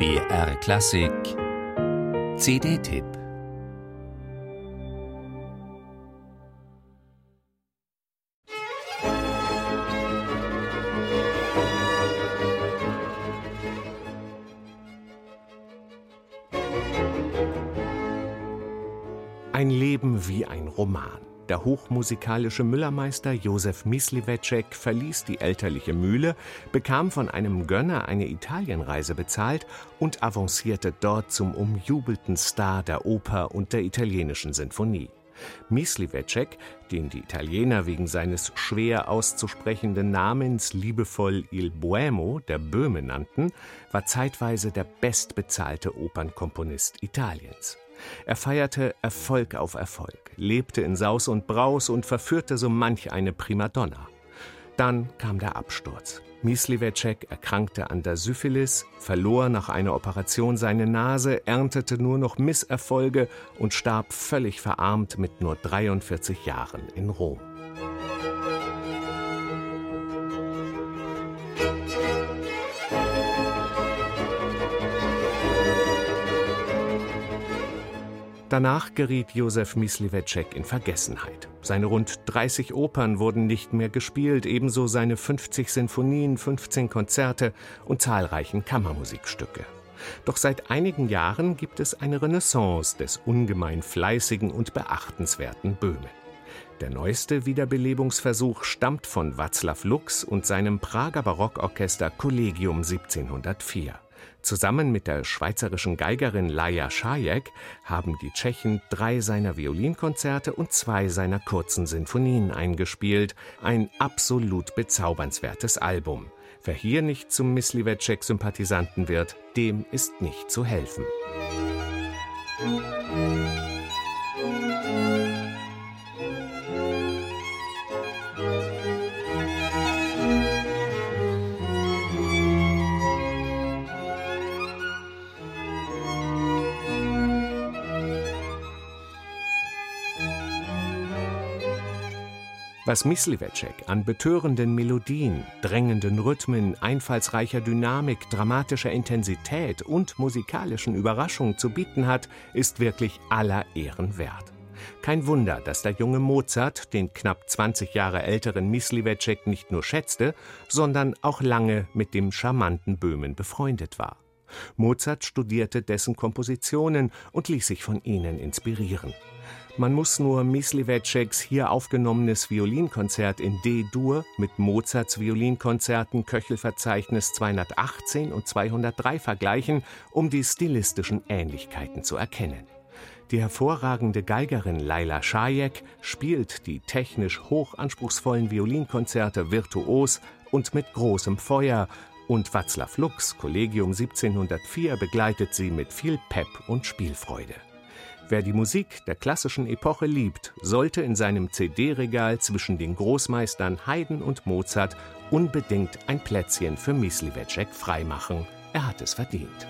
BR Klassik CD-Tipp Ein Leben wie ein Roman. Der hochmusikalische Müllermeister Josef Myslivecek verließ die elterliche Mühle, bekam von einem Gönner eine Italienreise bezahlt und avancierte dort zum umjubelten Star der Oper und der italienischen Sinfonie. Myslivecek, den die Italiener wegen seines schwer auszusprechenden Namens liebevoll Il Boemo, der Böhme nannten, war zeitweise der bestbezahlte Opernkomponist Italiens. Er feierte Erfolg auf Erfolg, lebte in Saus und Braus und verführte so manch eine Primadonna. Dann kam der Absturz. Myslivecek erkrankte an der Syphilis, verlor nach einer Operation seine Nase, erntete nur noch Misserfolge und starb völlig verarmt mit nur 43 Jahren in Rom. Danach geriet Josef Myslivecek in Vergessenheit. Seine rund 30 Opern wurden nicht mehr gespielt, ebenso seine 50 Sinfonien, 15 Konzerte und zahlreichen Kammermusikstücke. Doch seit einigen Jahren gibt es eine Renaissance des ungemein fleißigen und beachtenswerten Böhme. Der neueste Wiederbelebungsversuch stammt von Václav Lux und seinem Prager Barockorchester Collegium 1704. Zusammen mit der schweizerischen Geigerin Laja Schajek haben die Tschechen drei seiner Violinkonzerte und zwei seiner kurzen Sinfonien eingespielt. Ein absolut bezaubernswertes Album. Wer hier nicht zum Myslivecek-Sympathisanten wird, dem ist nicht zu helfen. Musik Was Myslivecek an betörenden Melodien, drängenden Rhythmen, einfallsreicher Dynamik, dramatischer Intensität und musikalischen Überraschungen zu bieten hat, ist wirklich aller Ehren wert. Kein Wunder, dass der junge Mozart den knapp 20 Jahre älteren Myslivecek nicht nur schätzte, sondern auch lange mit dem charmanten Böhmen befreundet war. Mozart studierte dessen Kompositionen und ließ sich von ihnen inspirieren. Man muss nur Mysliveceks hier aufgenommenes Violinkonzert in D-Dur mit Mozarts Violinkonzerten Köchelverzeichnis 218 und 203 vergleichen, um die stilistischen Ähnlichkeiten zu erkennen. Die hervorragende Geigerin Laila Schajek spielt die technisch hochanspruchsvollen Violinkonzerte virtuos und mit großem Feuer, und Václav Lux, Kollegium 1704, begleitet sie mit viel Pep und Spielfreude. Wer die Musik der klassischen Epoche liebt, sollte in seinem CD-Regal zwischen den Großmeistern Haydn und Mozart unbedingt ein Plätzchen für Myslivecek freimachen. Er hat es verdient.